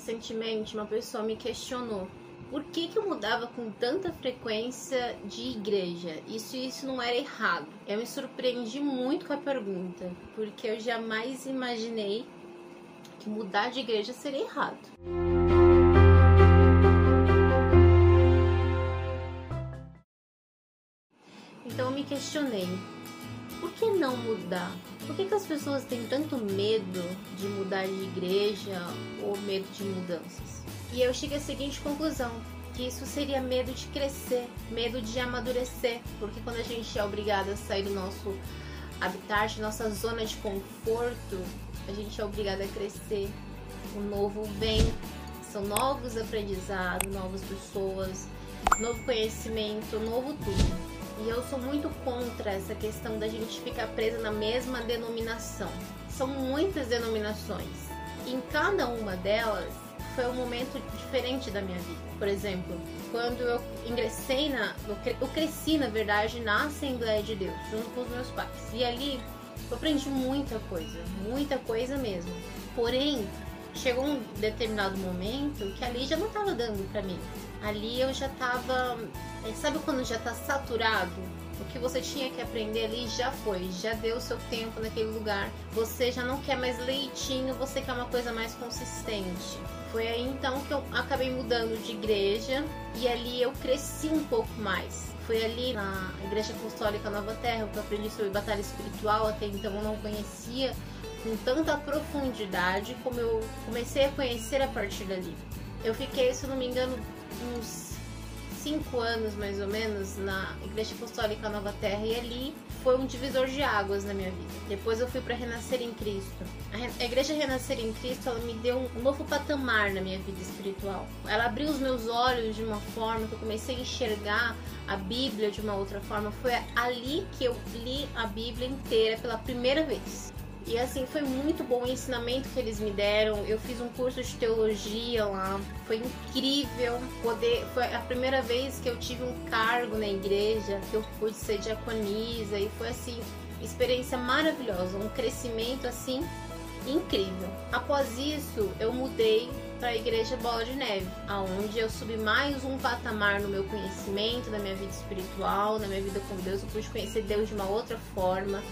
recentemente uma pessoa me questionou por que, que eu mudava com tanta frequência de igreja? Isso isso não era errado. Eu me surpreendi muito com a pergunta, porque eu jamais imaginei que mudar de igreja seria errado. Então eu me questionei, por que não mudar? Por que, que as pessoas têm tanto medo de mudar de igreja ou medo de mudanças? E eu cheguei à seguinte conclusão: que isso seria medo de crescer, medo de amadurecer, porque quando a gente é obrigado a sair do nosso habitat, nossa zona de conforto, a gente é obrigado a crescer. O novo vem, são novos aprendizados, novas pessoas, novo conhecimento, novo tudo. E eu sou muito contra essa questão da gente ficar presa na mesma denominação. São muitas denominações. Em cada uma delas foi um momento diferente da minha vida. Por exemplo, quando eu ingressei na. Eu cresci, na verdade, na Assembleia de Deus, junto com os meus pais. E ali eu aprendi muita coisa, muita coisa mesmo. Porém, chegou um determinado momento que ali já não estava dando para mim. Ali eu já estava. Eh, sabe quando já está saturado? O que você tinha que aprender ali já foi, já deu o seu tempo naquele lugar. Você já não quer mais leitinho, você quer uma coisa mais consistente. Foi aí então que eu acabei mudando de igreja e ali eu cresci um pouco mais. Foi ali na Igreja Apostólica Nova Terra que eu aprendi sobre batalha espiritual, até então eu não conhecia com tanta profundidade como eu comecei a conhecer a partir dali. Eu fiquei, se não me engano, uns cinco anos mais ou menos na Igreja Apostólica Nova Terra e ali foi um divisor de águas na minha vida. Depois eu fui para Renascer em Cristo. A Igreja Renascer em Cristo ela me deu um novo patamar na minha vida espiritual. Ela abriu os meus olhos de uma forma que eu comecei a enxergar a Bíblia de uma outra forma. Foi ali que eu li a Bíblia inteira pela primeira vez. E assim, foi muito bom o ensinamento que eles me deram. Eu fiz um curso de teologia lá. Foi incrível poder. Foi a primeira vez que eu tive um cargo na igreja, que eu pude ser diaconisa. E foi assim, experiência maravilhosa. Um crescimento assim incrível. Após isso, eu mudei para a igreja Bola de Neve, aonde eu subi mais um patamar no meu conhecimento, na minha vida espiritual, na minha vida com Deus. Eu pude conhecer Deus de uma outra forma.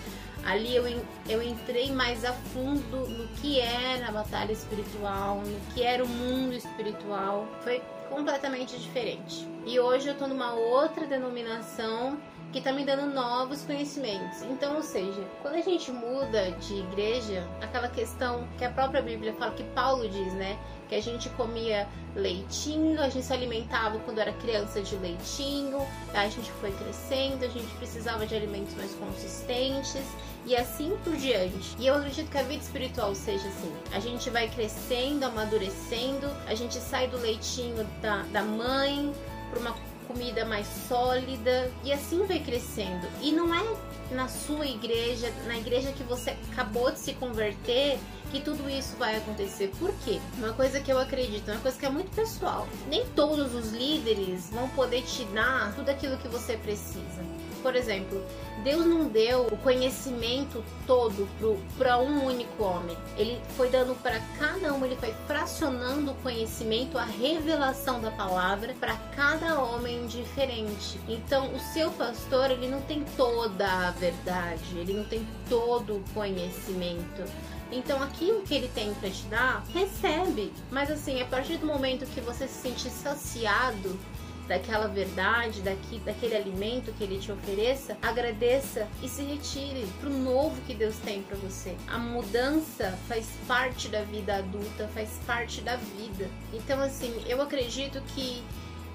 Ali eu, eu entrei mais a fundo no que era a batalha espiritual, no que era o mundo espiritual. Foi completamente diferente. E hoje eu tô numa outra denominação que tá me dando novos conhecimentos. Então, ou seja, quando a gente muda de igreja, aquela questão que a própria Bíblia fala, que Paulo diz, né? Que a gente comia leitinho, a gente se alimentava quando era criança de leitinho, a gente foi crescendo, a gente precisava de alimentos mais consistentes e assim por diante. E eu acredito que a vida espiritual seja assim. A gente vai crescendo, amadurecendo, a gente sai do leitinho da, da mãe para uma comida mais sólida e assim vai crescendo. E não é na sua igreja, na igreja que você acabou de se converter, que tudo isso vai acontecer. Por quê? Uma coisa que eu acredito, uma coisa que é muito pessoal. Nem todos os líderes vão poder te dar tudo aquilo que você precisa. Por exemplo, Deus não deu o conhecimento todo para um único homem. Ele foi dando para cada um, ele foi fracionando o conhecimento, a revelação da palavra para cada homem diferente. Então, o seu pastor, ele não tem toda a verdade, ele não tem todo o conhecimento. Então, aquilo que ele tem para te dar, recebe. Mas assim, a partir do momento que você se sentir saciado, daquela verdade, daqui, daquele alimento que ele te ofereça, agradeça e se retire para o novo que Deus tem para você. A mudança faz parte da vida adulta, faz parte da vida. Então, assim, eu acredito que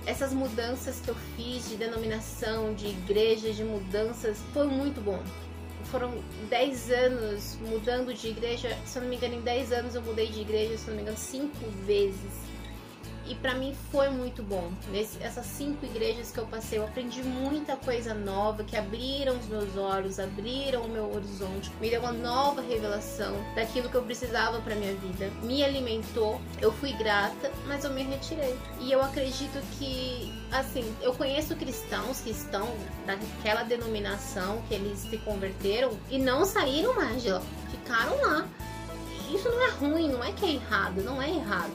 essas mudanças que eu fiz de denominação, de igreja, de mudanças, foi muito bom foram 10 anos mudando de igreja. Se eu não me engano, em 10 anos eu mudei de igreja, se eu não me engano, 5 vezes e para mim foi muito bom. Nesse, essas cinco igrejas que eu passei, eu aprendi muita coisa nova que abriram os meus olhos, abriram o meu horizonte, me deu uma nova revelação daquilo que eu precisava para minha vida. Me alimentou, eu fui grata, mas eu me retirei. E eu acredito que, assim, eu conheço cristãos que estão naquela denominação que eles se converteram e não saíram mais de lá, ficaram lá. Isso não é ruim, não é que é errado, não é errado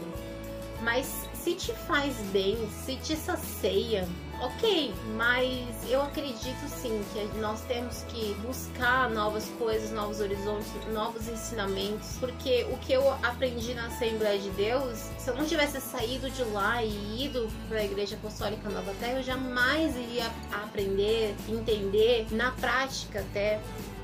Mas se te faz bem, se te sacia, ok, mas eu acredito sim que nós temos que buscar novas coisas, novos horizontes, novos ensinamentos, porque o que eu aprendi na Assembleia de Deus, se eu não tivesse saído de lá e ido para a Igreja Apostólica Nova Terra, eu jamais iria aprender, entender na prática até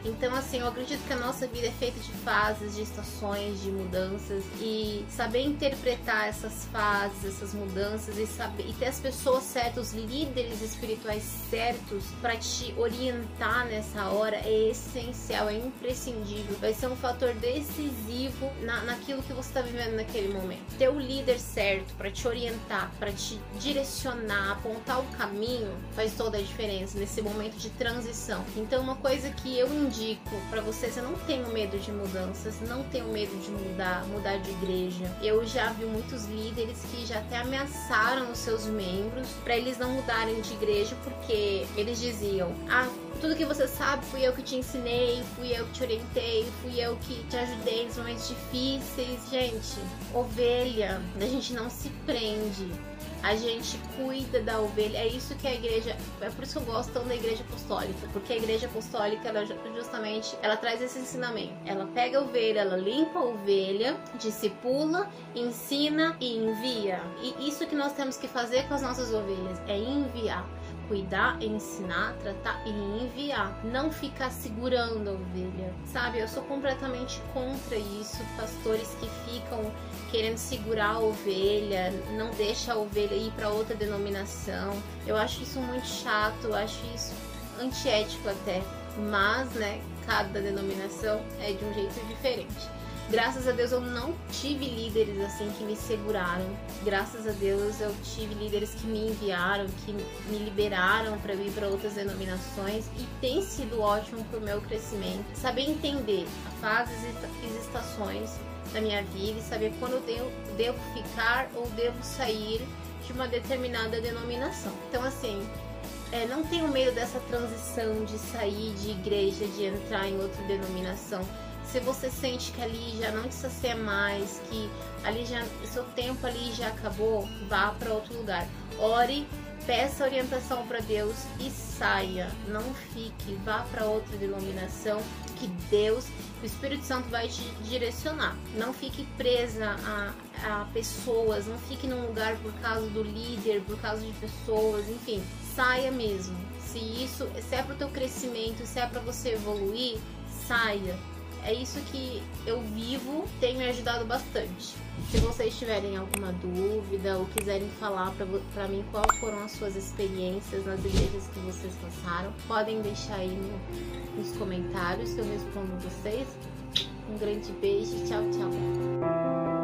então, assim, eu acredito que a nossa vida é feita de fases, de estações, de mudanças e saber interpretar essas fases, essas mudanças e saber e ter as pessoas certas, os líderes espirituais certos para te orientar nessa hora é essencial, é imprescindível. Vai ser um fator decisivo na, naquilo que você está vivendo naquele momento. Ter o líder certo para te orientar, para te direcionar, apontar o caminho, faz toda a diferença nesse momento de transição. Então, uma coisa que eu indico indico para vocês, eu não tenho medo de mudanças, não tenho medo de mudar, mudar de igreja. Eu já vi muitos líderes que já até ameaçaram os seus membros para eles não mudarem de igreja porque eles diziam: "Ah, tudo que você sabe fui eu que te ensinei, fui eu que te orientei, fui eu que te ajudei nos momentos difíceis". Gente, ovelha, a gente não se prende a gente cuida da ovelha. É isso que a igreja, é por isso que eu gosto tanto da igreja apostólica, porque a igreja apostólica ela justamente ela traz esse ensinamento. Ela pega a ovelha, ela limpa a ovelha, discipula, ensina e envia. E isso que nós temos que fazer com as nossas ovelhas é enviar cuidar, ensinar, tratar e enviar. Não ficar segurando a ovelha, sabe? Eu sou completamente contra isso. Pastores que ficam querendo segurar a ovelha, não deixa a ovelha ir para outra denominação. Eu acho isso muito chato, eu acho isso antiético até. Mas, né, cada denominação é de um jeito diferente. Graças a Deus eu não tive líderes assim que me seguraram. Graças a Deus eu tive líderes que me enviaram, que me liberaram para ir para outras denominações e tem sido ótimo para o meu crescimento. Saber entender fases e estações da minha vida e saber quando eu devo, devo ficar ou devo sair de uma determinada denominação. Então assim, é, não tenho medo dessa transição de sair de igreja, de entrar em outra denominação se você sente que ali já não te sacia mais, que ali já seu tempo ali já acabou, vá para outro lugar. Ore, peça orientação para Deus e saia. Não fique, vá para outra denominação que Deus, o Espírito Santo vai te direcionar. Não fique presa a, a pessoas, não fique num lugar por causa do líder, por causa de pessoas, enfim, saia mesmo. Se isso, se é para o teu crescimento, se é para você evoluir, saia é isso que eu vivo, tem me ajudado bastante. Se vocês tiverem alguma dúvida ou quiserem falar para mim qual foram as suas experiências nas igrejas que vocês passaram, podem deixar aí no, nos comentários que eu respondo vocês. Um grande beijo, tchau, tchau.